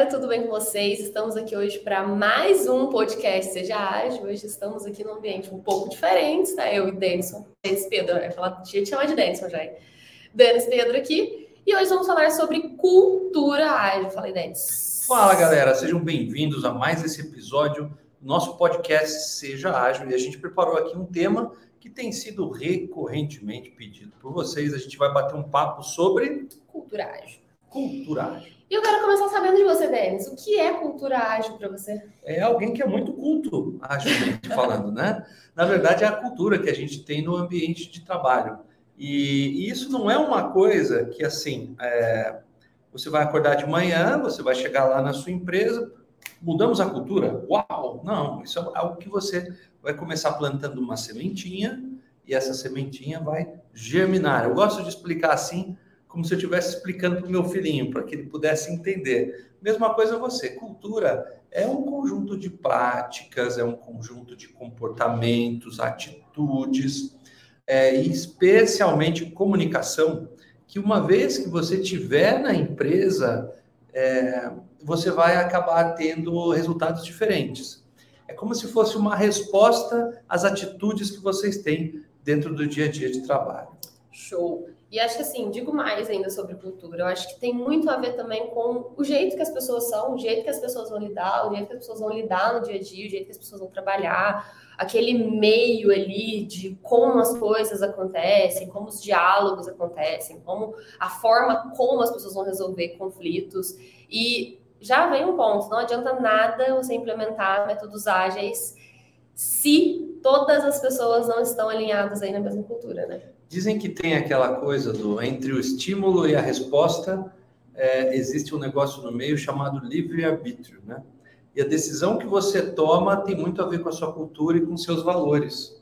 galera, tudo bem com vocês? Estamos aqui hoje para mais um podcast Seja Ágil. Hoje estamos aqui num ambiente um pouco diferente, tá? Eu e Denison, Denis Pedro, eu ia falar, tinha chamar de Denison já. Denis Pedro aqui. E hoje vamos falar sobre cultura ágil. Falei, Denis. Fala, galera, sejam bem-vindos a mais esse episódio do nosso podcast Seja Ágil. E a gente preparou aqui um tema que tem sido recorrentemente pedido por vocês. A gente vai bater um papo sobre cultura ágil. Cultura ágil. E eu quero começar sabendo de você, Denis. O que é cultura ágil para você? É alguém que é muito culto, agilmente falando, né? Na verdade, é a cultura que a gente tem no ambiente de trabalho. E, e isso não é uma coisa que, assim, é, você vai acordar de manhã, você vai chegar lá na sua empresa, mudamos a cultura? Uau! Não, isso é algo que você vai começar plantando uma sementinha e essa sementinha vai germinar. Eu gosto de explicar assim, como se eu estivesse explicando para o meu filhinho, para que ele pudesse entender. Mesma coisa você, cultura é um conjunto de práticas, é um conjunto de comportamentos, atitudes, é, e especialmente comunicação, que uma vez que você tiver na empresa, é, você vai acabar tendo resultados diferentes. É como se fosse uma resposta às atitudes que vocês têm dentro do dia a dia de trabalho. Show. E acho que assim, digo mais ainda sobre cultura. Eu acho que tem muito a ver também com o jeito que as pessoas são, o jeito que as pessoas vão lidar, o jeito que as pessoas vão lidar no dia a dia, o jeito que as pessoas vão trabalhar, aquele meio ali de como as coisas acontecem, como os diálogos acontecem, como a forma como as pessoas vão resolver conflitos. E já vem um ponto, não adianta nada você implementar métodos ágeis se todas as pessoas não estão alinhadas aí na mesma cultura, né? Dizem que tem aquela coisa do entre o estímulo e a resposta é, existe um negócio no meio chamado livre-arbítrio, né? E a decisão que você toma tem muito a ver com a sua cultura e com seus valores,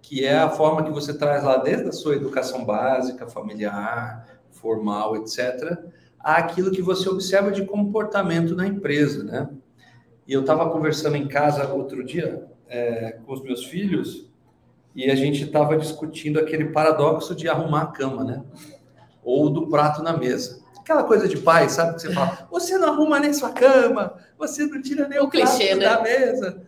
que é a forma que você traz lá desde a sua educação básica, familiar, formal, etc., àquilo que você observa de comportamento na empresa, né? E eu estava conversando em casa outro dia é, com os meus filhos e a gente estava discutindo aquele paradoxo de arrumar a cama, né? Ou do prato na mesa. Aquela coisa de pai, sabe? Que você fala, você não arruma nem sua cama, você não tira nem o, o clichê, prato né? da mesa.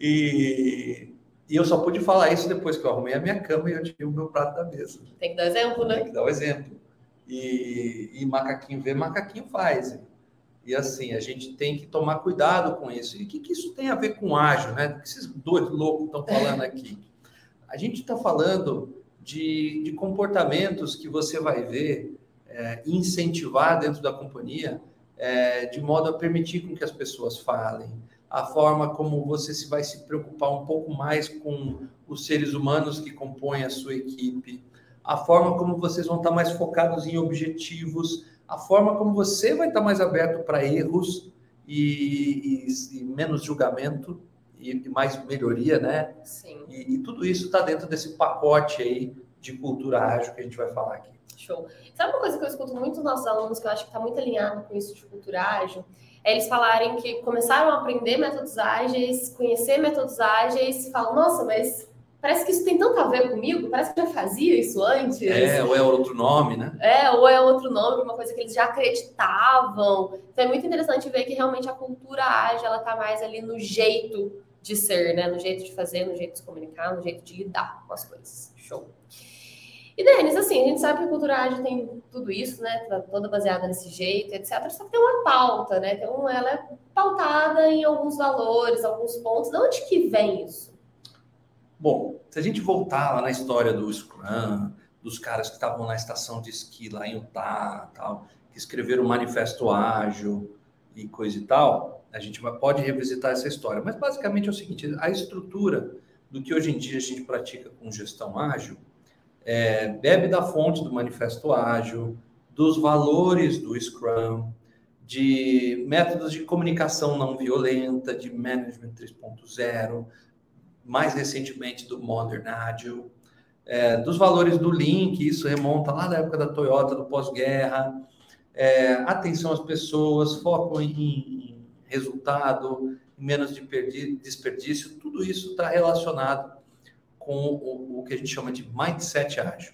E, e eu só pude falar isso depois que eu arrumei a minha cama e eu tirei o meu prato da mesa. Tem que dar exemplo, né? Tem que dar o exemplo. E, e macaquinho vê, macaquinho faz. E assim, a gente tem que tomar cuidado com isso. E o que, que isso tem a ver com ágil, né? O que esses dois loucos estão falando aqui? A gente está falando de, de, comportamentos que você vai ver é, incentivar dentro da companhia, é, de modo a permitir com que as pessoas falem, a forma como você se vai se preocupar um pouco mais com os seres humanos que compõem a sua equipe, a forma como vocês vão estar mais focados em objetivos, a forma como você vai estar mais aberto para erros e, e, e menos julgamento e, mais melhoria, né? Sim. E, e tudo isso está dentro desse pacote aí de cultura ágil que a gente vai falar aqui. Show. Sabe uma coisa que eu escuto muito dos nossos alunos, que eu acho que está muito alinhado com isso de cultura ágil? É eles falarem que começaram a aprender métodos ágeis, conhecer métodos ágeis, e falam, nossa, mas parece que isso tem tanto a ver comigo, parece que eu já fazia isso antes. É, ou é outro nome, né? É, ou é outro nome, uma coisa que eles já acreditavam. Então é muito interessante ver que realmente a cultura ágil, ela tá mais ali no jeito de ser, né? No jeito de fazer, no jeito de se comunicar, no jeito de lidar com as coisas. Show. E, Denis, assim, a gente sabe que a cultura ágil tem tudo isso, né? Tá toda baseada nesse jeito, etc. Só que tem uma pauta, né? Então, ela é pautada em alguns valores, alguns pontos. De onde que vem isso? Bom, se a gente voltar lá na história do Scrum, dos caras que estavam na estação de esqui lá em Utah, tal, que escreveram o Manifesto Ágil e coisa e tal, a gente pode revisitar essa história, mas basicamente é o seguinte: a estrutura do que hoje em dia a gente pratica com gestão ágil é, bebe da fonte do manifesto ágil, dos valores do Scrum, de métodos de comunicação não violenta, de management 3.0, mais recentemente do Modern Agile, é, dos valores do Link, isso remonta lá da época da Toyota, do pós-guerra, é, atenção às pessoas, foco em, em resultado, menos de desperdício, tudo isso está relacionado com o, o, que a gente chama de mindset ágil.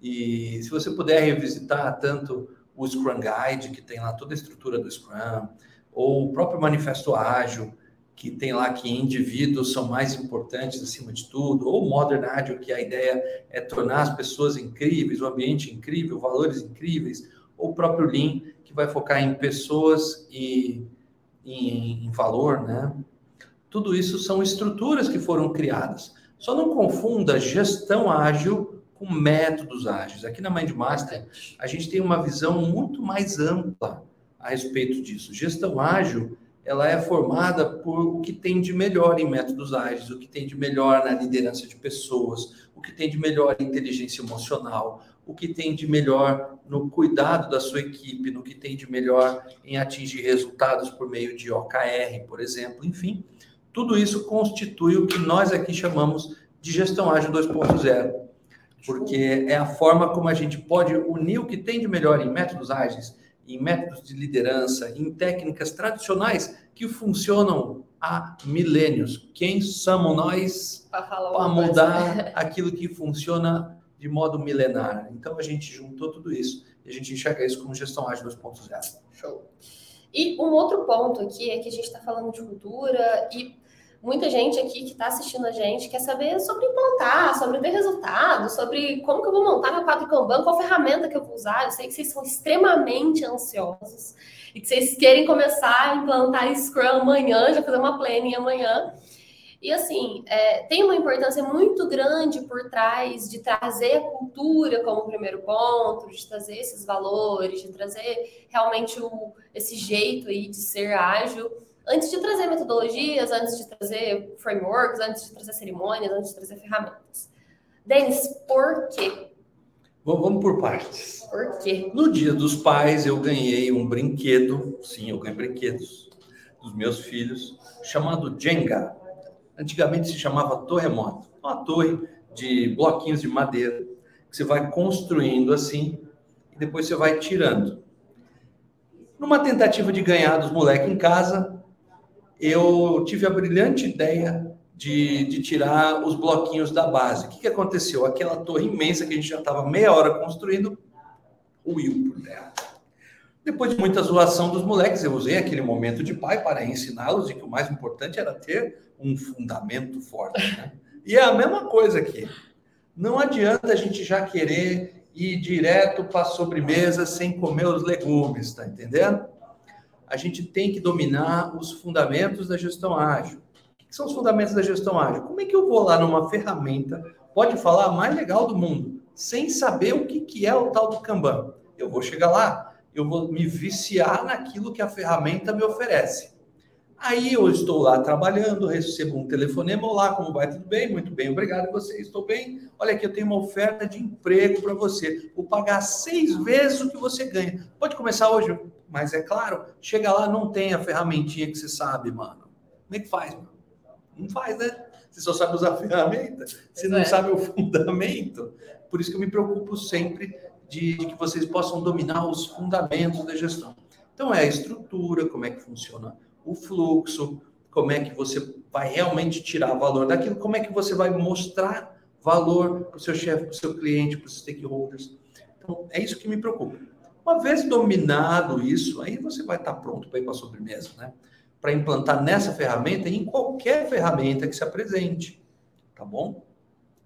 E se você puder revisitar tanto o Scrum Guide, que tem lá toda a estrutura do Scrum, ou o próprio Manifesto Ágil, que tem lá que indivíduos são mais importantes acima de tudo, ou Modern Agile, que a ideia é tornar as pessoas incríveis, o ambiente incrível, valores incríveis, ou o próprio Lean, que vai focar em pessoas e em, em valor, né? Tudo isso são estruturas que foram criadas. Só não confunda gestão ágil com métodos ágeis. Aqui na MindMaster, a gente tem uma visão muito mais ampla a respeito disso. Gestão ágil, ela é formada por o que tem de melhor em métodos ágeis, o que tem de melhor na liderança de pessoas, o que tem de melhor em inteligência emocional, o que tem de melhor no cuidado da sua equipe, no que tem de melhor em atingir resultados por meio de OKR, por exemplo, enfim. Tudo isso constitui o que nós aqui chamamos de gestão ágil 2.0, porque é a forma como a gente pode unir o que tem de melhor em métodos ágeis, em métodos de liderança, em técnicas tradicionais que funcionam há milênios. Quem somos nós para mudar aquilo que funciona de modo milenar? Então a gente juntou tudo isso e a gente enxerga isso como gestão ágil 2.0. Show. E um outro ponto aqui é que a gente está falando de cultura e muita gente aqui que está assistindo a gente quer saber sobre implantar, sobre ter resultado, sobre como que eu vou montar meu quadro Kanban, qual ferramenta que eu vou usar. Eu sei que vocês são extremamente ansiosos e que vocês querem começar a implantar Scrum amanhã, já fazer uma planning amanhã. E assim, é, tem uma importância muito grande por trás de trazer a cultura como primeiro ponto, de trazer esses valores, de trazer realmente o, esse jeito aí de ser ágil antes de trazer metodologias, antes de trazer frameworks, antes de trazer cerimônias, antes de trazer ferramentas. Denis, por quê? Bom, vamos por partes. Por quê? No dia dos pais, eu ganhei um brinquedo, sim, eu ganhei brinquedos dos meus filhos, chamado Jenga. Antigamente se chamava Torremoto. Uma torre de bloquinhos de madeira que você vai construindo assim e depois você vai tirando. Numa tentativa de ganhar dos moleques em casa, eu tive a brilhante ideia de, de tirar os bloquinhos da base. O que, que aconteceu? Aquela torre imensa que a gente já estava meia hora construindo, ruiu por terra. Depois de muita zoação dos moleques, eu usei aquele momento de pai para ensiná-los de que o mais importante era ter um fundamento forte. Né? E é a mesma coisa aqui. Não adianta a gente já querer ir direto para a sobremesa sem comer os legumes, tá entendendo? A gente tem que dominar os fundamentos da gestão ágil. O que são os fundamentos da gestão ágil? Como é que eu vou lá numa ferramenta, pode falar a mais legal do mundo, sem saber o que, que é o tal do Kanban? Eu vou chegar lá, eu vou me viciar naquilo que a ferramenta me oferece. Aí eu estou lá trabalhando, recebo um telefonema, olá, como vai? Tudo bem? Muito bem, obrigado. você? Estou bem? Olha aqui, eu tenho uma oferta de emprego para você. Vou pagar seis vezes o que você ganha. Pode começar hoje? Mas é claro, chega lá, não tem a ferramentinha que você sabe, mano. Como é que faz, mano? Não faz, né? Você só sabe usar a ferramenta, você não é. sabe o fundamento. Por isso que eu me preocupo sempre de, de que vocês possam dominar os fundamentos da gestão. Então, é a estrutura, como é que funciona o fluxo, como é que você vai realmente tirar valor daquilo, como é que você vai mostrar valor para o seu chefe, para o seu cliente, para os stakeholders. Então, é isso que me preocupa. Uma vez dominado isso, aí você vai estar pronto para ir para a sobremesa, né? Para implantar nessa ferramenta e em qualquer ferramenta que se apresente, tá bom?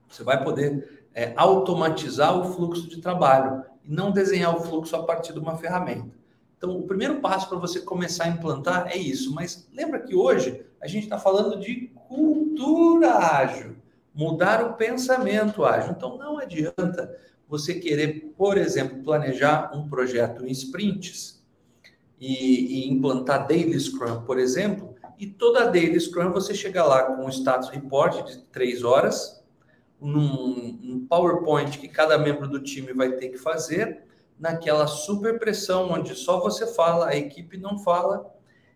Você vai poder é, automatizar o fluxo de trabalho e não desenhar o fluxo a partir de uma ferramenta. Então, o primeiro passo para você começar a implantar é isso. Mas lembra que hoje a gente está falando de cultura ágil, mudar o pensamento ágil. Então, não adianta você querer, por exemplo, planejar um projeto em sprints e, e implantar Daily Scrum, por exemplo, e toda Daily Scrum você chega lá com um status report de três horas, num, um PowerPoint que cada membro do time vai ter que fazer naquela super pressão onde só você fala, a equipe não fala,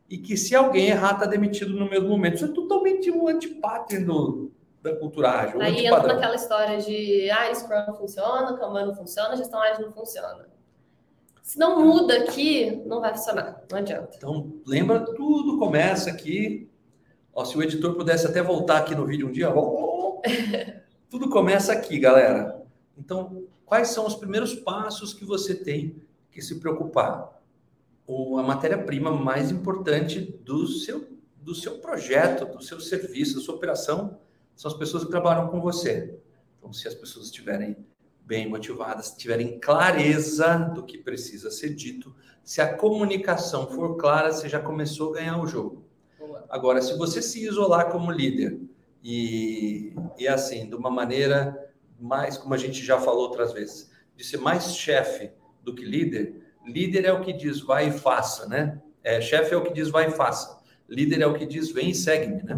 e que se alguém errar, está demitido no mesmo momento. Isso é totalmente um antipátrio da cultura ágil. Aí entra naquela história de ah, Scrum não funciona, Kanban não funciona, gestão ágil não funciona. Se não muda aqui, não vai funcionar, não adianta. Então, lembra, tudo começa aqui. Ó, se o editor pudesse até voltar aqui no vídeo um dia, ó, tudo começa aqui, galera. Então, quais são os primeiros passos que você tem que se preocupar? a matéria-prima mais importante do seu, do seu projeto, do seu serviço, da sua operação, são as pessoas que trabalham com você. Então, se as pessoas estiverem bem motivadas, tiverem clareza do que precisa ser dito, se a comunicação for clara, você já começou a ganhar o jogo. Agora, se você se isolar como líder e, e assim, de uma maneira mais, como a gente já falou outras vezes, de ser mais chefe do que líder, líder é o que diz vai e faça, né? É, chefe é o que diz vai e faça. Líder é o que diz vem e segue-me, né?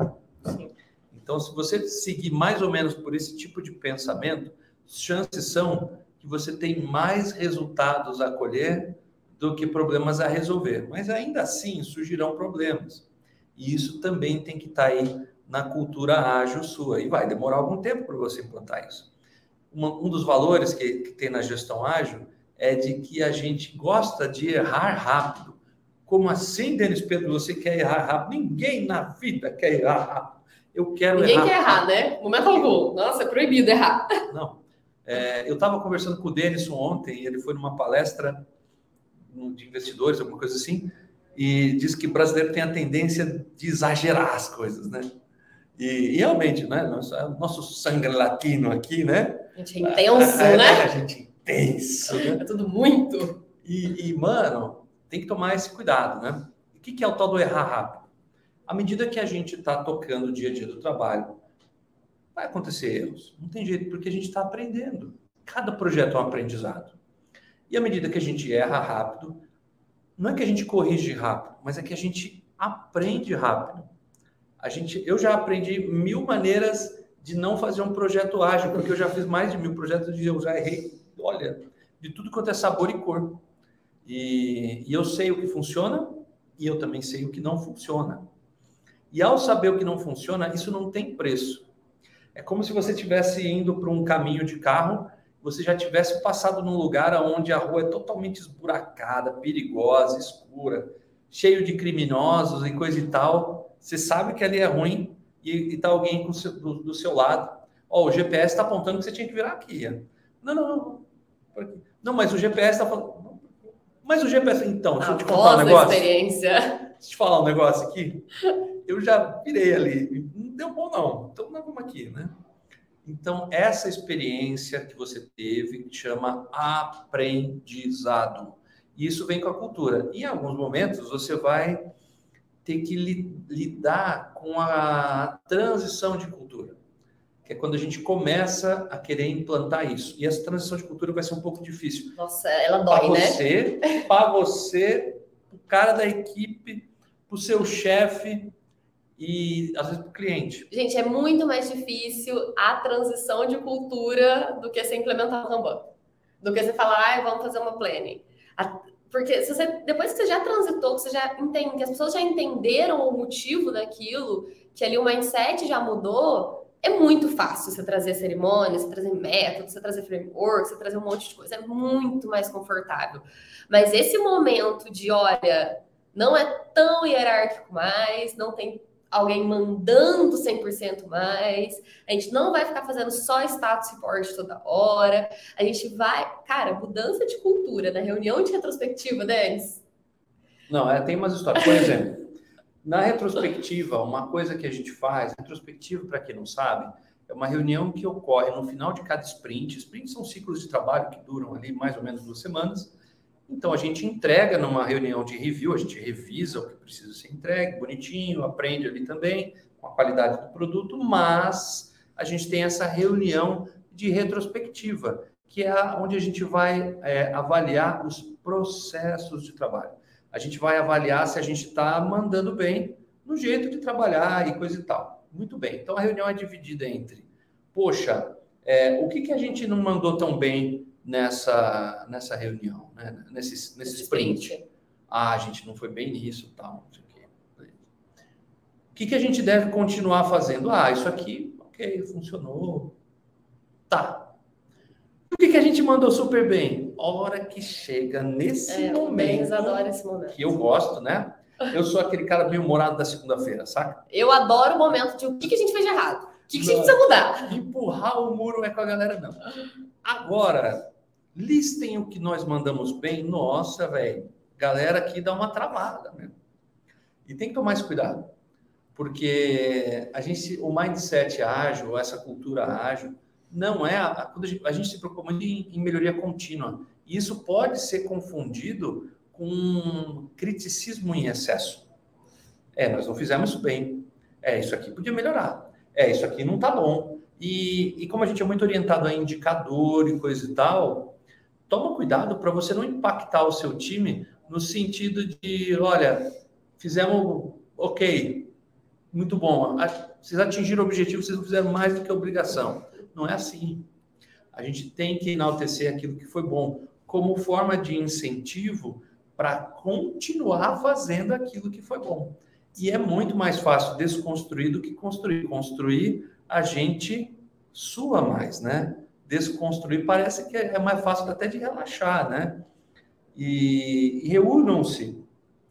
Então, se você seguir mais ou menos por esse tipo de pensamento, chances são que você tem mais resultados a colher do que problemas a resolver. Mas ainda assim surgirão problemas. E isso também tem que estar tá aí na cultura ágil sua. E vai demorar algum tempo para você implantar isso. Um dos valores que, que tem na gestão ágil é de que a gente gosta de errar rápido. Como assim, Denis Pedro, você quer errar rápido? Ninguém na vida quer errar rápido. Eu quero Ninguém errar. Ninguém quer errar, né? Momento algum. Nossa, é proibido errar. Não. É, eu estava conversando com o Denison ontem, ele foi numa palestra de investidores, alguma coisa assim, e disse que o brasileiro tem a tendência de exagerar as coisas, né? E, e realmente, né? Nosso, nosso sangue latino aqui, né? A gente é intenso, a, a, né? A gente é intenso, né? É tudo muito. E, e, mano, tem que tomar esse cuidado, né? O que, que é o tal do errar rápido? À medida que a gente está tocando o dia a dia do trabalho, vai acontecer erros. Não tem jeito, porque a gente está aprendendo. Cada projeto é um aprendizado. E à medida que a gente erra rápido, não é que a gente corrige rápido, mas é que a gente aprende rápido. A gente, eu já aprendi mil maneiras de não fazer um projeto ágil, porque eu já fiz mais de mil projetos e eu já errei, olha, de tudo quanto é sabor e cor. E, e eu sei o que funciona e eu também sei o que não funciona. E ao saber o que não funciona, isso não tem preço. É como se você estivesse indo para um caminho de carro, você já tivesse passado num lugar onde a rua é totalmente esburacada, perigosa, escura, cheio de criminosos e coisa e tal. Você sabe que ali é ruim e está alguém seu, do, do, seu lado. Ó, oh, o GPS está apontando que você tinha que virar aqui. Não, não, não. Não, mas o GPS está falando. Mas o GPS. Então, deixa eu te contar um negócio. experiência. Deixa eu te falar um negócio aqui. Eu já virei ali deu bom não, então nós vamos aqui, né? Então, essa experiência que você teve chama aprendizado. E isso vem com a cultura. E em alguns momentos você vai ter que lidar com a transição de cultura, que é quando a gente começa a querer implantar isso. E essa transição de cultura vai ser um pouco difícil. Nossa, ela dói, pra você, né? Para você, o cara da equipe, para o seu chefe, e às vezes para o cliente. Gente, é muito mais difícil a transição de cultura do que você implementar o Kanban. Do que você falar, ah, vamos fazer uma planning. Porque você, depois que você já transitou, que você já entende, que as pessoas já entenderam o motivo daquilo, que ali o mindset já mudou, é muito fácil você trazer cerimônias, você trazer métodos, você trazer framework, você trazer um monte de coisa. É muito mais confortável. Mas esse momento de, olha, não é tão hierárquico mais, não tem alguém mandando 100% mais. A gente não vai ficar fazendo só status report toda hora. A gente vai, cara, mudança de cultura na reunião de retrospectiva, Denis. Não, é, tem umas histórias. Por exemplo, na retrospectiva, uma coisa que a gente faz, retrospectiva, para quem não sabe, é uma reunião que ocorre no final de cada sprint. Sprints são ciclos de trabalho que duram ali mais ou menos duas semanas. Então, a gente entrega numa reunião de review, a gente revisa o que precisa ser entregue, bonitinho, aprende ali também com a qualidade do produto, mas a gente tem essa reunião de retrospectiva, que é onde a gente vai é, avaliar os processos de trabalho. A gente vai avaliar se a gente está mandando bem no jeito de trabalhar e coisa e tal. Muito bem. Então, a reunião é dividida entre, poxa, é, o que, que a gente não mandou tão bem nessa, nessa reunião, né? nesse, nesse sprint. Ah, a gente não foi bem nisso, tal, o que, que a gente deve continuar fazendo? Ah, isso aqui, ok, funcionou. Tá. O que, que a gente mandou super bem? Hora que chega nesse é, momento, esse momento. Que eu gosto, né? Eu sou aquele cara bem humorado da segunda-feira, saca? Eu adoro o momento de o que, que a gente fez de errado. O que, que a gente precisa mudar? Empurrar o muro é com a galera, não. Agora, listem o que nós mandamos bem. Nossa, velho. galera aqui dá uma travada, né? E tem que tomar esse cuidado, porque a gente, o mindset ágil, essa cultura ágil, não é a, a, gente se preocupa muito em, em melhoria contínua. E isso pode ser confundido com criticismo em excesso. É, nós não fizemos bem. É, isso aqui podia melhorar. É, isso aqui não está bom. E, e como a gente é muito orientado a indicador e coisa e tal, toma cuidado para você não impactar o seu time no sentido de, olha, fizemos ok, muito bom, vocês atingiram o objetivo, vocês não fizeram mais do que obrigação. Não é assim. A gente tem que enaltecer aquilo que foi bom como forma de incentivo para continuar fazendo aquilo que foi bom. E é muito mais fácil desconstruir do que construir. Construir, a gente sua mais, né? Desconstruir parece que é mais fácil até de relaxar, né? E, e reúnam-se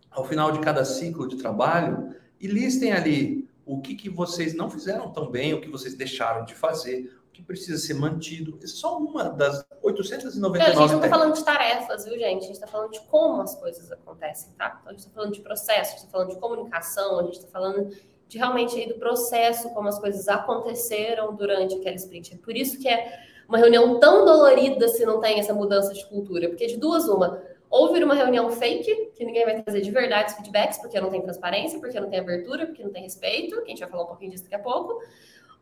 ao final de cada ciclo de trabalho e listem ali o que, que vocês não fizeram tão bem, o que vocês deixaram de fazer, que precisa ser mantido. Essa é só uma das 899. É, a gente não está falando de tarefas, viu, gente? A gente está falando de como as coisas acontecem, tá? Então, a gente está falando de processo, a gente está falando de comunicação, a gente está falando de realmente aí do processo, como as coisas aconteceram durante aquela sprint. É por isso que é uma reunião tão dolorida se não tem essa mudança de cultura, porque de duas uma, ou vira uma reunião fake, que ninguém vai trazer de verdade os feedbacks, porque não tem transparência, porque não tem abertura, porque não tem respeito, que a gente vai falar um pouquinho disso daqui a pouco,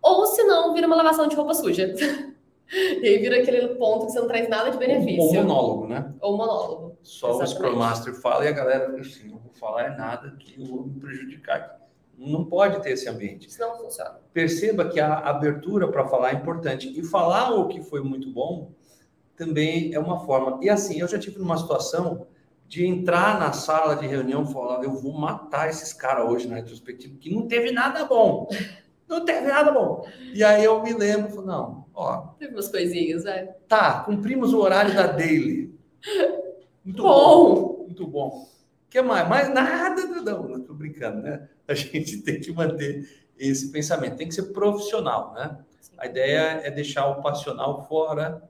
ou se não, vira uma lavação de roupa suja. e aí vira aquele ponto que você não traz nada de benefício. Ou monólogo, né? Ou monólogo. Só Exatamente. o Scrum Master fala e a galera fica assim, não vou falar é nada que eu vou me prejudicar. Não pode ter esse ambiente. Isso não funciona. Perceba que a abertura para falar é importante. E falar o que foi muito bom também é uma forma. E assim, eu já tive numa situação de entrar na sala de reunião e falar, eu vou matar esses caras hoje na retrospectiva, que não teve nada bom. Não teve nada bom. E aí eu me lembro, não, ó. Teve umas coisinhas, é. Tá, cumprimos o horário da daily. Muito bom. bom. Muito bom. O que mais? Mais nada, não, não tô brincando, né? A gente tem que manter esse pensamento, tem que ser profissional, né? Sim. A ideia é deixar o passional fora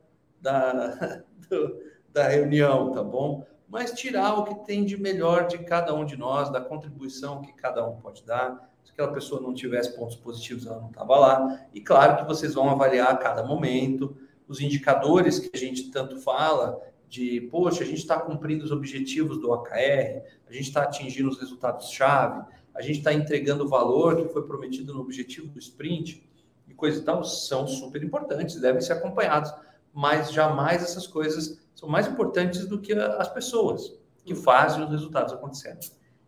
da, do, da reunião, tá bom? Mas tirar o que tem de melhor de cada um de nós, da contribuição que cada um pode dar se aquela pessoa não tivesse pontos positivos, ela não estava lá. E claro que vocês vão avaliar a cada momento os indicadores que a gente tanto fala de, poxa, a gente está cumprindo os objetivos do OKR, a gente está atingindo os resultados-chave, a gente está entregando o valor que foi prometido no objetivo do sprint e coisas e tal, são super importantes, devem ser acompanhados, mas jamais essas coisas são mais importantes do que as pessoas que fazem os resultados acontecerem.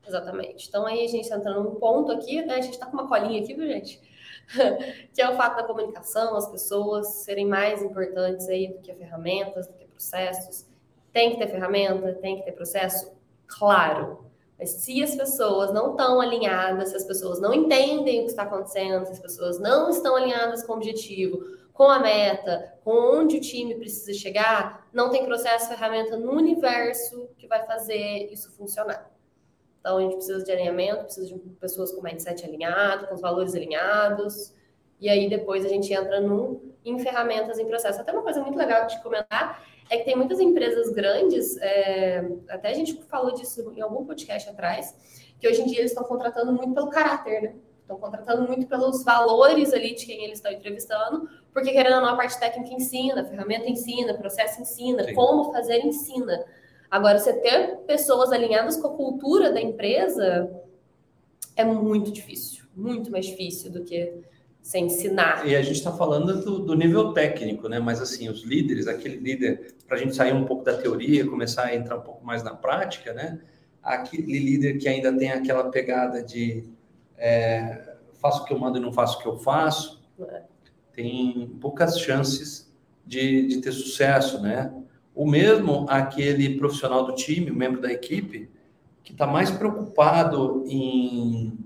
Exatamente. Então aí a gente entra num ponto aqui, né? A gente está com uma colinha aqui, viu, gente? que é o fato da comunicação, as pessoas serem mais importantes aí do que ferramentas, do que processos. Tem que ter ferramenta, tem que ter processo? Claro. Mas se as pessoas não estão alinhadas, se as pessoas não entendem o que está acontecendo, se as pessoas não estão alinhadas com o objetivo, com a meta, com onde o time precisa chegar, não tem processo, ferramenta no universo que vai fazer isso funcionar. Então, a gente precisa de alinhamento, precisa de pessoas com mindset alinhado, com os valores alinhados. E aí, depois, a gente entra no, em ferramentas em processo. Até uma coisa muito legal de comentar é que tem muitas empresas grandes, é, até a gente falou disso em algum podcast atrás, que hoje em dia eles estão contratando muito pelo caráter, né? Estão contratando muito pelos valores ali de quem eles estão entrevistando, porque querendo ou não, a parte técnica ensina, a ferramenta ensina, o processo ensina, Sim. como fazer ensina. Agora, você ter pessoas alinhadas com a cultura da empresa é muito difícil, muito mais difícil do que se ensinar. E a gente está falando do, do, nível técnico, né? Mas assim, os líderes, aquele líder, para a gente sair um pouco da teoria, começar a entrar um pouco mais na prática, né? Aquele líder que ainda tem aquela pegada de é, faço o que eu mando e não faço o que eu faço, é. tem poucas chances de, de ter sucesso, né? O mesmo aquele profissional do time, membro da equipe, que está mais preocupado em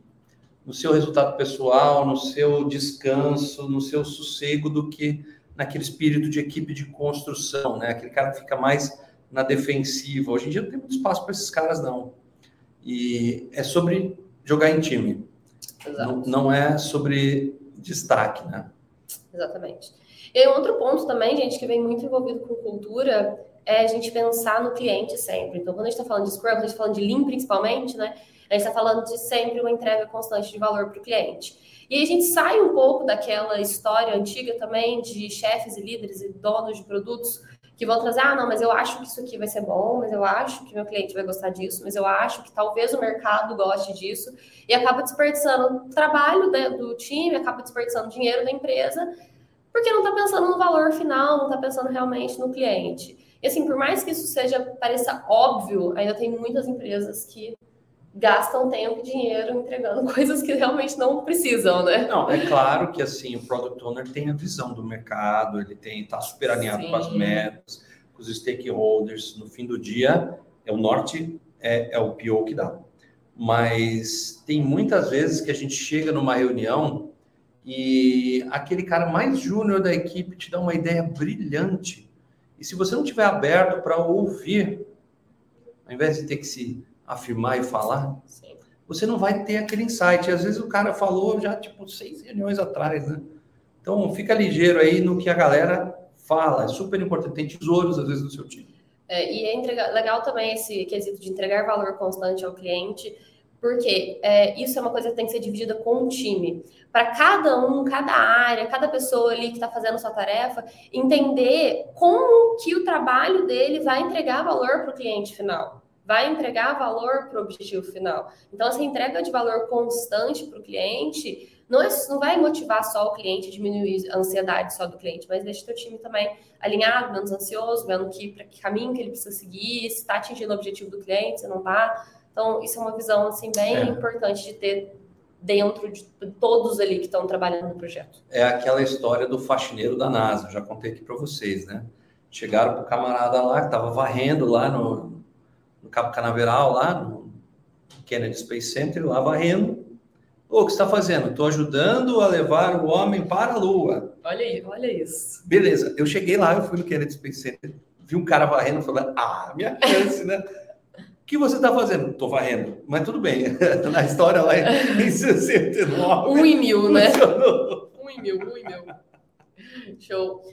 no seu resultado pessoal, no seu descanso, no seu sossego, do que naquele espírito de equipe de construção, né? Aquele cara que fica mais na defensiva. Hoje em dia não tem muito espaço para esses caras, não. E é sobre jogar em time. Não, não é sobre destaque, né? Exatamente. E outro ponto também, gente, que vem muito envolvido com cultura, é a gente pensar no cliente sempre. Então, quando a gente está falando de Scrum, quando a gente está falando de Lean principalmente, né? A gente está falando de sempre uma entrega constante de valor para o cliente. E a gente sai um pouco daquela história antiga também de chefes e líderes e donos de produtos que vão trazer, ah, não, mas eu acho que isso aqui vai ser bom, mas eu acho que meu cliente vai gostar disso, mas eu acho que talvez o mercado goste disso, e acaba desperdiçando trabalho do time, acaba desperdiçando dinheiro da empresa, porque não está pensando no valor final, não está pensando realmente no cliente. E assim, por mais que isso seja pareça óbvio, ainda tem muitas empresas que gastam tempo e dinheiro entregando coisas que realmente não precisam, né? Não, é claro que assim, o product owner tem a visão do mercado, ele tem tá super alinhado Sim. com as metas, com os stakeholders, no fim do dia é o norte é, é o PO que dá. Mas tem muitas vezes que a gente chega numa reunião e aquele cara mais júnior da equipe te dá uma ideia brilhante. E se você não tiver aberto para ouvir, ao invés de ter que se afirmar e falar, Sim. você não vai ter aquele insight. Às vezes o cara falou já, tipo, seis reuniões atrás, né? Então, fica ligeiro aí no que a galera fala. É super importante. Tem tesouros, às vezes, no seu time. É, e é entregar, legal também esse quesito de entregar valor constante ao cliente, porque é, isso é uma coisa que tem que ser dividida com o time. Para cada um, cada área, cada pessoa ali que está fazendo sua tarefa, entender como que o trabalho dele vai entregar valor para o cliente final vai entregar valor para o objetivo final. Então, essa entrega de valor constante para o cliente não, é, não vai motivar só o cliente, diminuir a ansiedade só do cliente, mas deixa o teu time também alinhado, menos ansioso, vendo que para que caminho que ele precisa seguir, se está atingindo o objetivo do cliente, se não está. Então, isso é uma visão assim bem é. importante de ter dentro de todos ali que estão trabalhando no projeto. É aquela história do faxineiro da NASA, já contei aqui para vocês, né? Chegaram para o camarada lá que estava varrendo lá no Cabo Canaveral, lá no Kennedy Space Center, lá varrendo. Ô, o que você está fazendo? Estou ajudando a levar o homem para a Lua. Olha aí, olha isso. Beleza, eu cheguei lá, eu fui no Kennedy Space Center, vi um cara varrendo falei, ah, minha chance, né? O que você está fazendo? Estou varrendo. Mas tudo bem, na história lá em 69. Um em mil, né? Um em mil, um em mil. Show.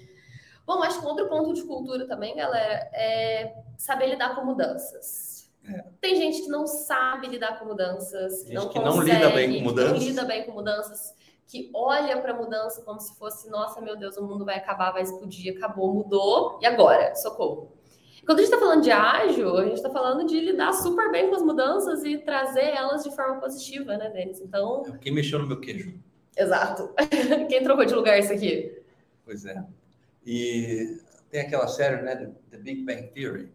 Bom, acho que outro ponto de cultura também, galera, é saber lidar com mudanças. É. Tem gente que não sabe lidar com mudanças, gente não que consegue, não lida bem com mudanças. não lida bem com mudanças, que olha para a mudança como se fosse, nossa, meu Deus, o mundo vai acabar, vai explodir, acabou, mudou, e agora? Socorro. Quando a gente está falando de ágil, a gente está falando de lidar super bem com as mudanças e trazer elas de forma positiva, né, Denis? Então. É quem mexeu no meu queijo. Exato. Quem trocou de lugar isso aqui? Pois é. E tem aquela série, né, The Big Bang Theory,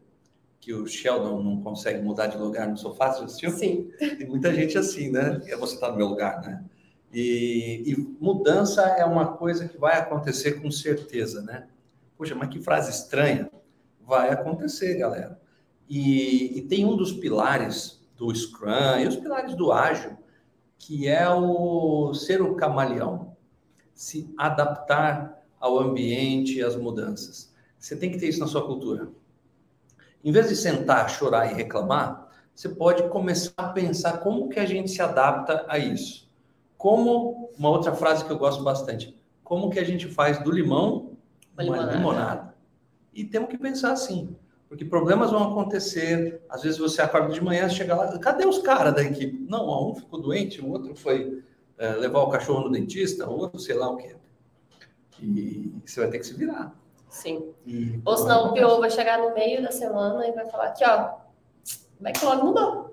que o Sheldon não consegue mudar de lugar no sofá, você assistiu? Sim. Tem muita gente assim, né? Você está no meu lugar, né? E, e, mudança é uma coisa que vai acontecer com certeza, né? Poxa, mas que frase estranha. Vai acontecer, galera. E, e tem um dos pilares do Scrum e os pilares do ágil, que é o ser o camaleão, se adaptar ao ambiente e às mudanças. Você tem que ter isso na sua cultura. Em vez de sentar, chorar e reclamar, você pode começar a pensar como que a gente se adapta a isso. Como uma outra frase que eu gosto bastante, como que a gente faz do limão uma, uma limonada. limonada. E temos que pensar assim, porque problemas vão acontecer. Às vezes você acorda de manhã, chega lá, cadê os caras da equipe? Não, um ficou doente, o outro foi é, levar o cachorro no dentista, o outro sei lá o quê. E você vai ter que se virar. Sim. E, Ou senão o PO vai chegar no meio da semana e vai falar aqui, ó, o backlog mudou.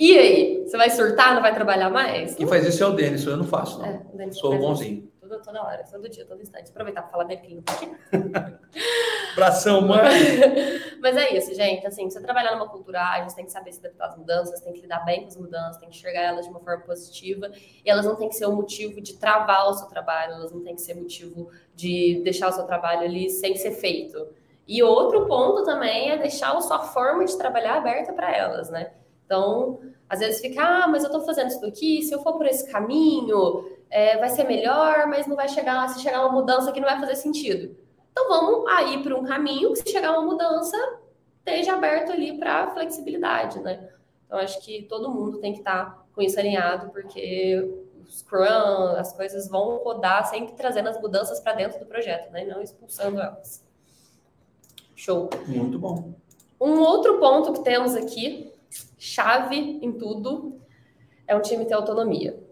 E aí? Você vai surtar, não vai trabalhar mais? Quem faz isso é o Denis, eu não faço, não. É, Sou bonzinho toda, toda hora, todo dia, todo instante. Aproveitar para falar dele aqui. Abração, mãe! Mas é isso, gente. Assim, você trabalhar numa cultura ágil, você tem que saber se adaptar às mudanças, tem que lidar bem com as mudanças, tem que enxergar elas de uma forma positiva. E elas não têm que ser um motivo de travar o seu trabalho, elas não têm que ser motivo de deixar o seu trabalho ali sem ser feito. E outro ponto também é deixar a sua forma de trabalhar aberta para elas, né? Então, às vezes fica, ah, mas eu estou fazendo isso aqui, se eu for por esse caminho, é, vai ser melhor, mas não vai chegar lá, se chegar uma mudança que não vai fazer sentido. Então vamos aí para um caminho que se chegar uma mudança, esteja aberto ali para flexibilidade, né? Então acho que todo mundo tem que estar tá com isso alinhado, porque o Scrum, as coisas vão rodar sempre trazendo as mudanças para dentro do projeto, né? E não expulsando elas. Show. Muito bom. Um outro ponto que temos aqui, chave em tudo, é um time ter autonomia.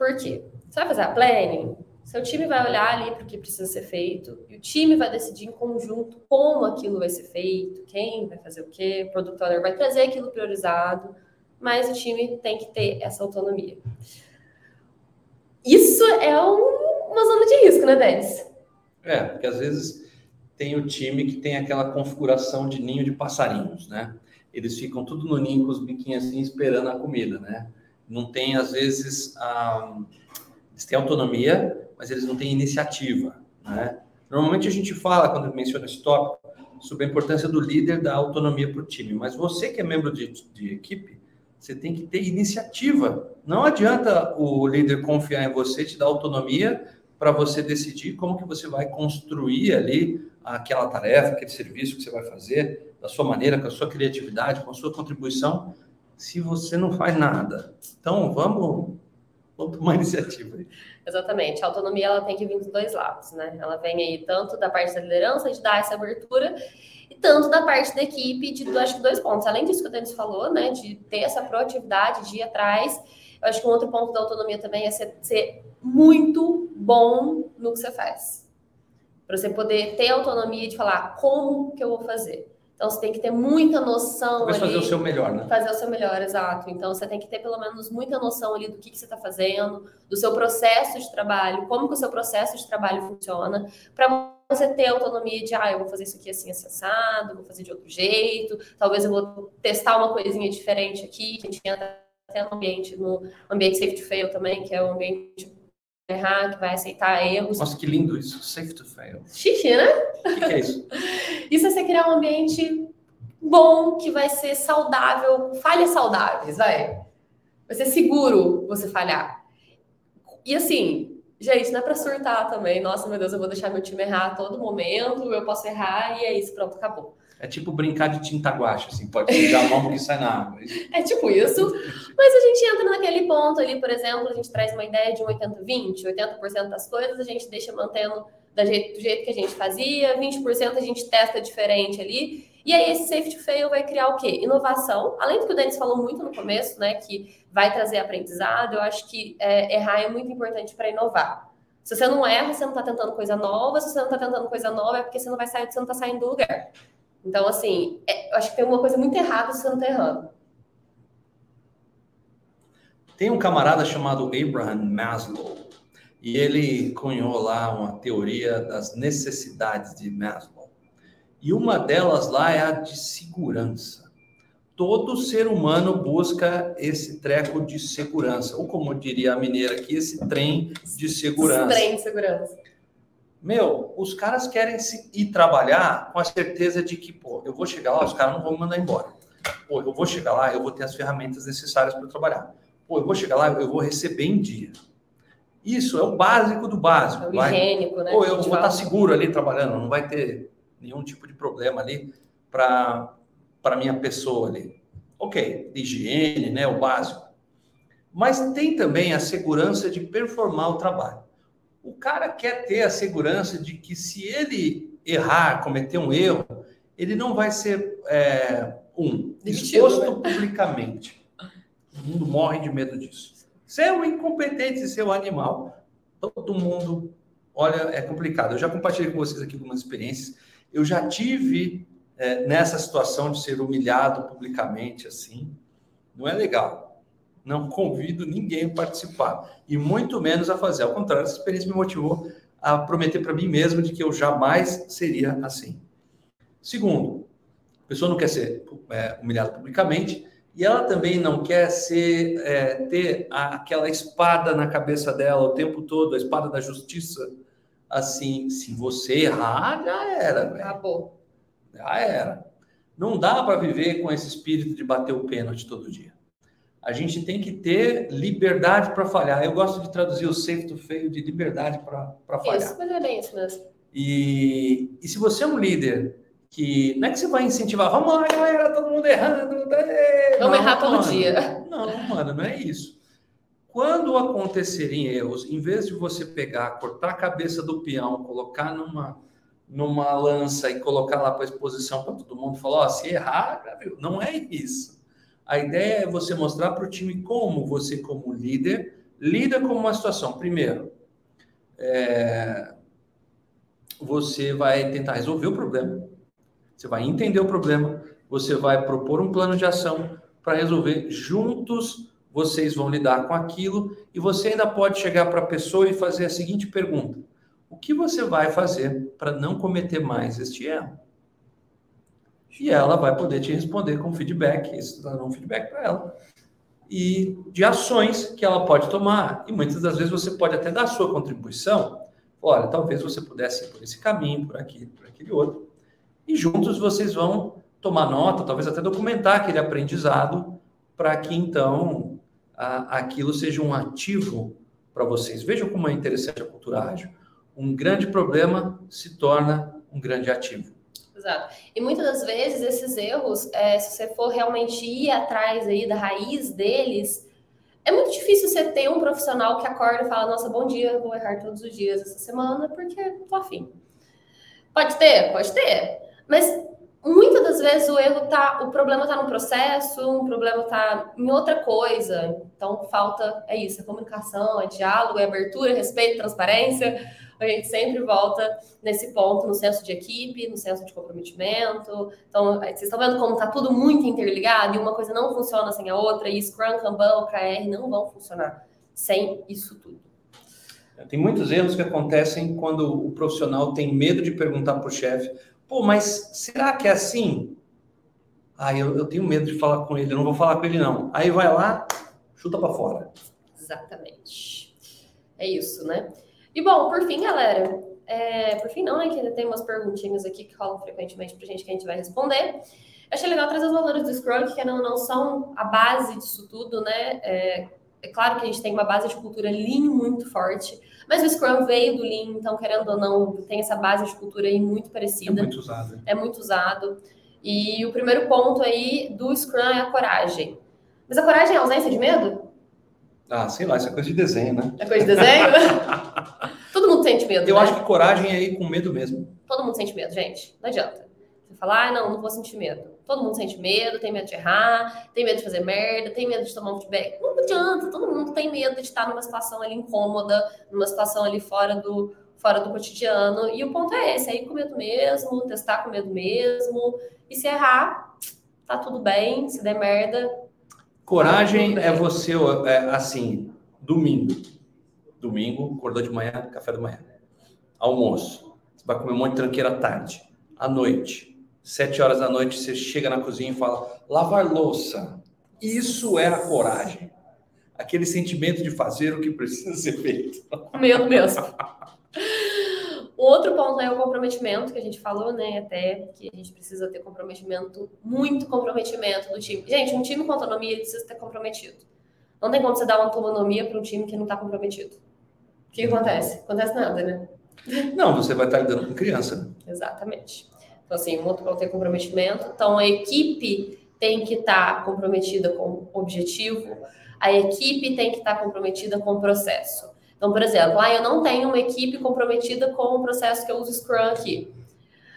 Por quê? Você vai fazer a planning, seu time vai olhar ali para o que precisa ser feito e o time vai decidir em conjunto como aquilo vai ser feito, quem vai fazer o quê, o product owner vai trazer aquilo priorizado, mas o time tem que ter essa autonomia. Isso é um, uma zona de risco, né, Denis? É, porque às vezes tem o time que tem aquela configuração de ninho de passarinhos, né? Eles ficam tudo no ninho com os biquinhos assim esperando a comida, né? Não tem, às vezes, a... eles têm autonomia, mas eles não têm iniciativa, né? Normalmente a gente fala, quando menciona esse tópico, sobre a importância do líder da autonomia para o time, mas você que é membro de, de equipe, você tem que ter iniciativa. Não adianta o líder confiar em você, te dar autonomia para você decidir como que você vai construir ali aquela tarefa, aquele serviço que você vai fazer, da sua maneira, com a sua criatividade, com a sua contribuição, se você não faz nada. Então, vamos, vamos tomar iniciativa. Exatamente. A autonomia ela tem que vir dos dois lados, né? Ela vem aí tanto da parte da liderança, de dar essa abertura, e tanto da parte da equipe, de acho que dois pontos. Além disso que o Denis falou, né? De ter essa proatividade, de ir atrás. Eu acho que um outro ponto da autonomia também é ser, ser muito bom no que você faz. Para você poder ter autonomia de falar como que eu vou fazer. Então você tem que ter muita noção. Mas fazer o seu melhor, né? Fazer o seu melhor, exato. Então você tem que ter pelo menos muita noção ali do que, que você está fazendo, do seu processo de trabalho, como que o seu processo de trabalho funciona, para você ter autonomia de, ah, eu vou fazer isso aqui assim, acessado, vou fazer de outro jeito, talvez eu vou testar uma coisinha diferente aqui, que a gente entra até no ambiente, no ambiente safety fail também, que é o ambiente errar, que vai aceitar erros. Nossa, que lindo isso. Safe to fail. Xixi, né? O que, que, é isso? isso é você criar um ambiente bom, que vai ser saudável, falhas saudáveis, vai. Vai ser seguro você falhar. E assim, gente, não é pra surtar também. Nossa, meu Deus, eu vou deixar meu time errar a todo momento, eu posso errar e é isso, pronto, acabou. É tipo brincar de tinta guache, assim, pode sujar a mão que sai na água. É tipo isso. Mas a gente entra naquele ponto ali, por exemplo, a gente traz uma ideia de um 80-20, 80%, das coisas a gente deixa mantendo do jeito, do jeito que a gente fazia, 20% a gente testa diferente ali. E aí esse safety fail vai criar o quê? Inovação. Além do que o Denis falou muito no começo, né, que vai trazer aprendizado, eu acho que é, errar é muito importante para inovar. Se você não erra, você não está tentando coisa nova. Se você não está tentando coisa nova, é porque você não vai sair, você não está saindo do lugar. Então, assim, é, eu acho que tem uma coisa muito errada se você não está errando. Tem um camarada chamado Abraham Maslow e ele cunhou lá uma teoria das necessidades de Maslow. E uma delas lá é a de segurança. Todo ser humano busca esse treco de segurança, ou como diria a mineira aqui, esse trem de segurança. Esse trem de segurança. Meu, os caras querem se ir trabalhar com a certeza de que, pô, eu vou chegar lá, os caras não vão me mandar embora. Pô, eu vou chegar lá, eu vou ter as ferramentas necessárias para trabalhar. Pô, eu vou chegar lá, eu vou receber em dia. Isso é o básico do básico. É o higiênico, vai... né? Pô, eu vou estar seguro ali trabalhando, não vai ter nenhum tipo de problema ali para a minha pessoa ali. Ok, higiene, né? O básico. Mas tem também a segurança de performar o trabalho. O cara quer ter a segurança de que se ele errar, cometer um erro, ele não vai ser é, um exposto né? publicamente. O mundo morre de medo disso. Você é um incompetente, você é um animal. Todo mundo, olha, é complicado. Eu já compartilhei com vocês aqui algumas experiências. Eu já tive é, nessa situação de ser humilhado publicamente assim. Não é legal. Não convido ninguém a participar e muito menos a fazer. Ao contrário, essa experiência me motivou a prometer para mim mesmo de que eu jamais seria assim. Segundo, a pessoa não quer ser é, humilhada publicamente e ela também não quer ser é, ter aquela espada na cabeça dela o tempo todo, a espada da justiça. Assim, se você errar, já era. Véio. Acabou. Já era. Não dá para viver com esse espírito de bater o pênalti todo dia a gente tem que ter liberdade para falhar. Eu gosto de traduzir o safe fail de liberdade para falhar. Isso, mas é bem isso mesmo. E, e se você é um líder que não é que você vai incentivar, vamos lá, galera, todo mundo errando. Vamos não, errar todo mano, dia. Não, mano, não é isso. Quando acontecerem erros, em vez de você pegar, cortar a cabeça do peão, colocar numa, numa lança e colocar lá para exposição para todo mundo falar, ó, se errar, não é isso. A ideia é você mostrar para o time como você, como líder, lida com uma situação. Primeiro, é, você vai tentar resolver o problema, você vai entender o problema, você vai propor um plano de ação para resolver juntos. Vocês vão lidar com aquilo e você ainda pode chegar para a pessoa e fazer a seguinte pergunta: o que você vai fazer para não cometer mais este erro? E ela vai poder te responder com feedback, isso está dando um feedback para ela, e de ações que ela pode tomar. E muitas das vezes você pode até dar sua contribuição. Olha, talvez você pudesse ir por esse caminho, por aqui, por aquele outro. E juntos vocês vão tomar nota, talvez até documentar aquele aprendizado, para que então a, aquilo seja um ativo para vocês. Vejam como é interessante a cultura ágil um grande problema se torna um grande ativo. Exato. E muitas das vezes esses erros, é, se você for realmente ir atrás aí da raiz deles, é muito difícil você ter um profissional que acorda e fala, nossa, bom dia, vou errar todos os dias essa semana, porque tô afim. Pode ter? Pode ter. Mas muitas das vezes o erro tá, o problema tá no processo, o problema tá em outra coisa. Então falta, é isso, é comunicação, é diálogo, é abertura, respeito, transparência a gente sempre volta nesse ponto, no senso de equipe, no senso de comprometimento. Então, vocês estão vendo como está tudo muito interligado e uma coisa não funciona sem a outra, e Scrum, Kanban, OKR não vão funcionar sem isso tudo. Tem muitos erros que acontecem quando o profissional tem medo de perguntar para o chefe: pô, mas será que é assim? Ah, eu, eu tenho medo de falar com ele, eu não vou falar com ele, não. Aí vai lá, chuta para fora. Exatamente. É isso, né? E bom, por fim, galera, é, por fim não, né, que ainda tem umas perguntinhas aqui que rolam frequentemente pra gente que a gente vai responder. Achei legal trazer os valores do Scrum, que não, não são a base disso tudo, né? É, é, claro que a gente tem uma base de cultura Lean muito forte, mas o Scrum veio do Lean, então, querendo ou não, tem essa base de cultura aí muito parecida. É muito usado. É muito usado. E o primeiro ponto aí do Scrum é a coragem. Mas a coragem é a ausência de medo? Ah, sei lá, isso é coisa de desenho, né? É coisa de desenho? Sente medo. Eu né? acho que coragem é ir com medo mesmo. Todo mundo sente medo, gente. Não adianta. Você falar, ah, não, não vou sentir medo. Todo mundo sente medo, tem medo de errar, tem medo de fazer merda, tem medo de tomar um feedback. Não adianta, todo mundo tem medo de estar numa situação ali incômoda, numa situação ali fora do, fora do cotidiano. E o ponto é esse, é ir com medo mesmo, testar com medo mesmo. E se errar, tá tudo bem. Se der merda, Coragem é você, é, assim, domingo. Domingo, acordou de manhã, café da manhã. Almoço. Você vai comer um monte de tranqueira à tarde. À noite. Sete horas da noite, você chega na cozinha e fala, lavar louça. Isso é a coragem. Aquele sentimento de fazer o que precisa ser feito. Meu Deus. Outro ponto é o comprometimento, que a gente falou, né? Até que a gente precisa ter comprometimento, muito comprometimento do time. Gente, um time com autonomia precisa ter comprometido. Não tem como você dar uma autonomia para um time que não está comprometido. O que acontece? Acontece nada, né? Não, você vai estar lidando com criança. Exatamente. Então, assim, um outro ponto é comprometimento. Então, a equipe tem que estar comprometida com o objetivo, a equipe tem que estar comprometida com o processo. Então, por exemplo, ah, eu não tenho uma equipe comprometida com o processo que eu uso Scrum aqui.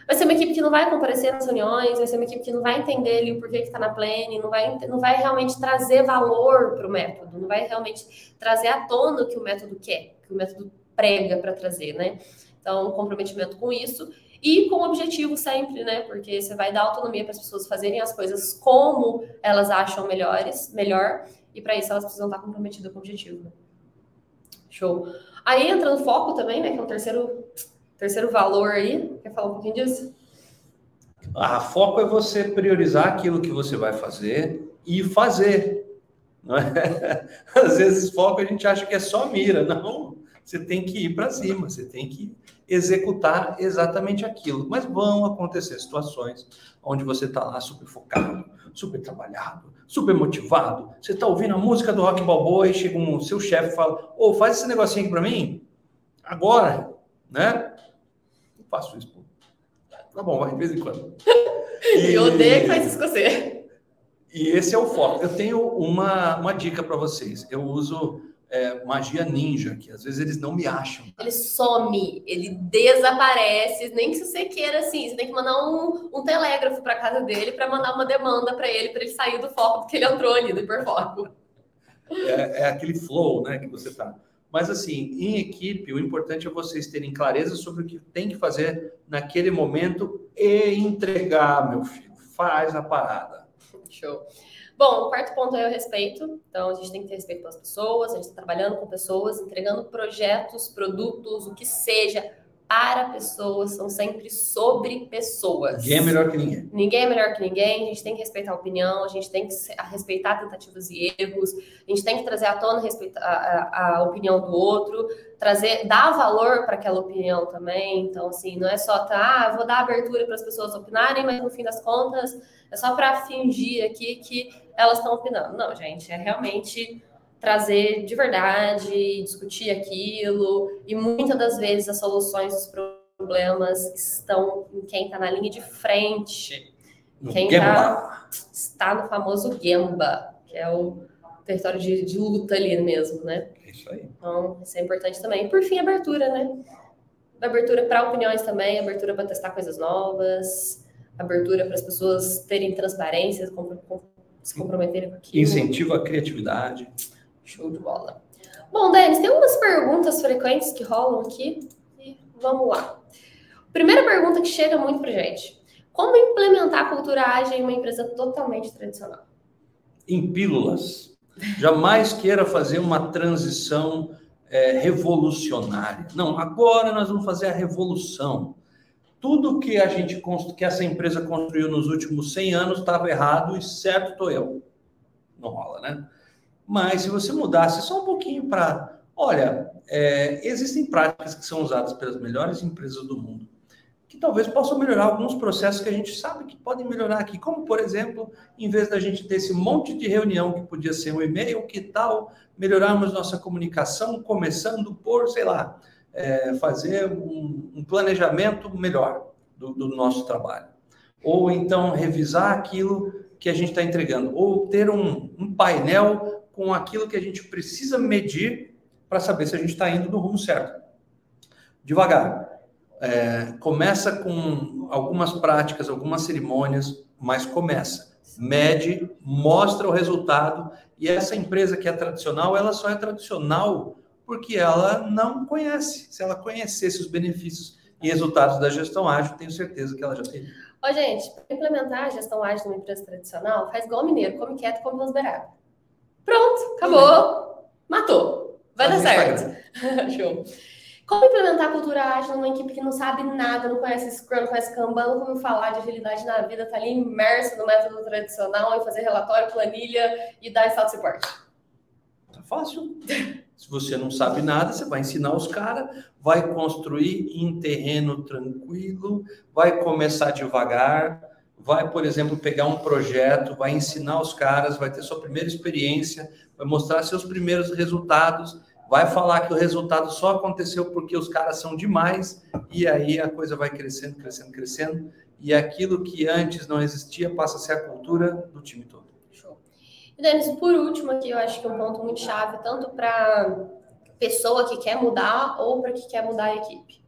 Vai ser uma equipe que não vai comparecer nas reuniões, vai ser uma equipe que não vai entender ali o porquê que está na plane, não vai, não vai realmente trazer valor para o método, não vai realmente trazer à tona o que o método quer, o que o método prega para trazer, né? Então, comprometimento com isso e com o objetivo sempre, né? Porque você vai dar autonomia para as pessoas fazerem as coisas como elas acham melhores, melhor, e para isso elas precisam estar comprometidas com o objetivo. Show. Aí entra no foco também, né? Que é o terceiro, terceiro valor aí. Quer falar um pouquinho disso? Ah, foco é você priorizar aquilo que você vai fazer e fazer. Não é? Às vezes foco a gente acha que é só mira. Não, você tem que ir para cima, você tem que executar exatamente aquilo. Mas vão acontecer situações onde você está lá super focado, super trabalhado, super motivado. Você está ouvindo a música do Rock Balboa e chega um seu chefe e fala: Ô, oh, faz esse negocinho aqui para mim, agora, né? Eu faço isso, pô. Tá bom, vai de vez em quando. E... Eu odeio que faz isso com você. E esse é o foco. Eu tenho uma, uma dica para vocês. Eu uso é, magia ninja, que às vezes eles não me acham. Ele some, ele desaparece, nem que você queira assim, você tem que mandar um, um telégrafo para casa dele para mandar uma demanda para ele, para ele sair do foco, porque ele entrou ali do hiperfoco. É, é aquele flow, né, que você tá. Mas assim, em equipe, o importante é vocês terem clareza sobre o que tem que fazer naquele momento e entregar, meu filho. Faz a parada. Show. Bom, o quarto ponto é o respeito. Então, a gente tem que ter respeito pelas pessoas, a gente está trabalhando com pessoas, entregando projetos, produtos, o que seja, para pessoas, são sempre sobre pessoas. Ninguém é melhor que ninguém. Ninguém é melhor que ninguém, a gente tem que respeitar a opinião, a gente tem que respeitar tentativas e erros, a gente tem que trazer à tona a, a, a opinião do outro, trazer, dar valor para aquela opinião também. Então, assim, não é só, tá, ah, vou dar abertura para as pessoas opinarem, mas no fim das contas é só para fingir aqui que elas estão opinando. Não, gente, é realmente trazer de verdade, discutir aquilo, e muitas das vezes as soluções dos problemas estão em quem está na linha de frente. No quem tá, está no famoso Gemba, que é o território de, de luta ali mesmo, né? É isso aí. Então, isso é importante também. E por fim, abertura, né? Abertura para opiniões também, abertura para testar coisas novas, abertura para as pessoas terem transparência, se comprometerem com aquilo. Incentiva a criatividade. Show de bola. Bom, Denis, tem umas perguntas frequentes que rolam aqui e vamos lá. Primeira pergunta que chega muito para gente. Como implementar a cultura ágil em uma empresa totalmente tradicional? Em pílulas. Jamais queira fazer uma transição é, revolucionária. Não, agora nós vamos fazer a revolução tudo que a gente que essa empresa construiu nos últimos 100 anos estava errado e certo estou eu. Não rola, né? Mas se você mudasse só um pouquinho para, olha, é, existem práticas que são usadas pelas melhores empresas do mundo que talvez possam melhorar alguns processos que a gente sabe que podem melhorar aqui, como por exemplo, em vez da gente ter esse monte de reunião que podia ser um e-mail, que tal melhorarmos nossa comunicação começando por, sei lá, é, fazer um, um, planejamento melhor do, do, nosso trabalho. Ou então revisar aquilo que a gente está entregando. Ou ter um, um painel com aquilo que a gente precisa medir para saber se a gente está indo no rumo certo. Devagar. É, começa com algumas práticas, algumas cerimônias, mas começa. Mede, mostra o resultado. E essa empresa que é tradicional, ela só é tradicional porque ela não conhece. Se ela conhecesse os benefícios e resultados da gestão ágil, tenho certeza que ela já teria. Ô, gente, para implementar a gestão ágil numa empresa tradicional, faz igual mineiro, come quieto, come pelas beiradas. Pronto, acabou, matou. Vai dar certo. Show. Como implementar a cultura ágil numa equipe que não sabe nada, não conhece Scrum, não conhece Kanban, não como falar de agilidade na vida, tá ali imerso no método tradicional e fazer relatório, planilha e dar de suporte? Tá fácil. Se você não sabe nada, você vai ensinar os caras, vai construir em terreno tranquilo, vai começar devagar, vai, por exemplo, pegar um projeto, vai ensinar os caras, vai ter sua primeira experiência, vai mostrar seus primeiros resultados, vai falar que o resultado só aconteceu porque os caras são demais, e aí a coisa vai crescendo, crescendo, crescendo, e aquilo que antes não existia passa a ser a cultura do time todo. E, Denis, por último aqui, eu acho que é um ponto muito chave, tanto para pessoa que quer mudar ou para que quer mudar a equipe.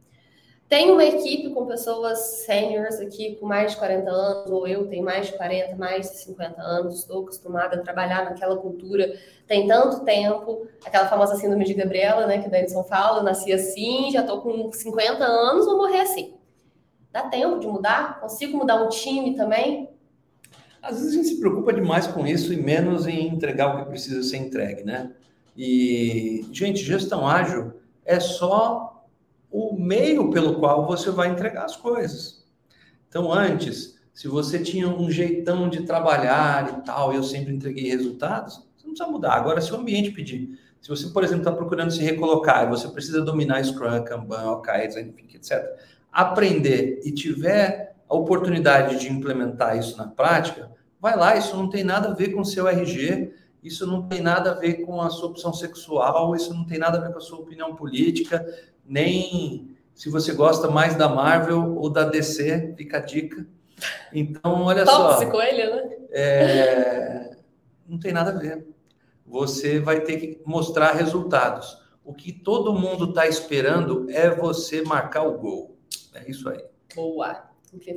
Tem uma equipe com pessoas seniors aqui com mais de 40 anos, ou eu tenho mais de 40, mais de 50 anos, estou acostumada a trabalhar naquela cultura, tem tanto tempo, aquela famosa síndrome de Gabriela, né, que o Denison fala, eu nasci assim, já estou com 50 anos, vou morrer assim. Dá tempo de mudar? Consigo mudar um time também? Às vezes a gente se preocupa demais com isso e menos em entregar o que precisa ser entregue, né? E, gente, gestão ágil é só o meio pelo qual você vai entregar as coisas. Então, antes, se você tinha um jeitão de trabalhar e tal, eu sempre entreguei resultados, você não precisa mudar. Agora, se o ambiente pedir, se você, por exemplo, está procurando se recolocar e você precisa dominar Scrum, Kanban, OK, enfim, etc., aprender e tiver a oportunidade de implementar isso na prática, vai lá, isso não tem nada a ver com o seu RG, isso não tem nada a ver com a sua opção sexual, isso não tem nada a ver com a sua opinião política, nem se você gosta mais da Marvel ou da DC, fica a dica. Então, olha Tóxico só. ele, né? É, não tem nada a ver. você vai ter que mostrar resultados. O que todo mundo está esperando é você marcar o gol. É isso aí. Boa.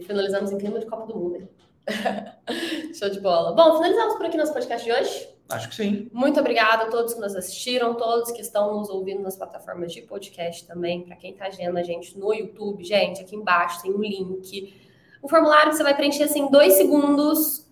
Finalizamos em clima de Copa do Mundo. Show de bola. Bom, finalizamos por aqui nosso podcast de hoje. Acho que sim. Muito obrigada a todos que nos assistiram, todos que estão nos ouvindo nas plataformas de podcast também. Para quem está vendo a gente no YouTube, gente, aqui embaixo tem um link. Um formulário que você vai preencher assim em dois segundos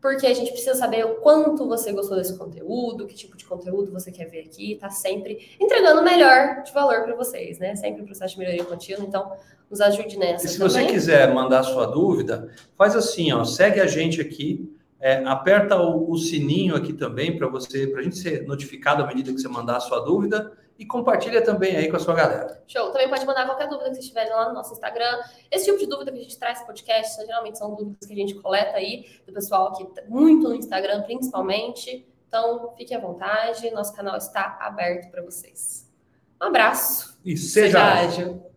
porque a gente precisa saber o quanto você gostou desse conteúdo, que tipo de conteúdo você quer ver aqui, tá sempre entregando o melhor de valor para vocês, né? Sempre processo de melhoria contínua, então nos ajude nessa. E se também. você quiser mandar sua dúvida, faz assim, ó, segue a gente aqui, é, aperta o, o, sininho aqui também para você, para a gente ser notificado à medida que você mandar a sua dúvida e compartilha também aí com a sua galera. Show. Também pode mandar qualquer dúvida que vocês tiverem lá no nosso Instagram. Esse tipo de dúvida que a gente traz no podcast, geralmente são dúvidas que a gente coleta aí do pessoal que tá muito no Instagram, principalmente. Então, fique à vontade, nosso canal está aberto para vocês. Um abraço. E seja, seja ágil.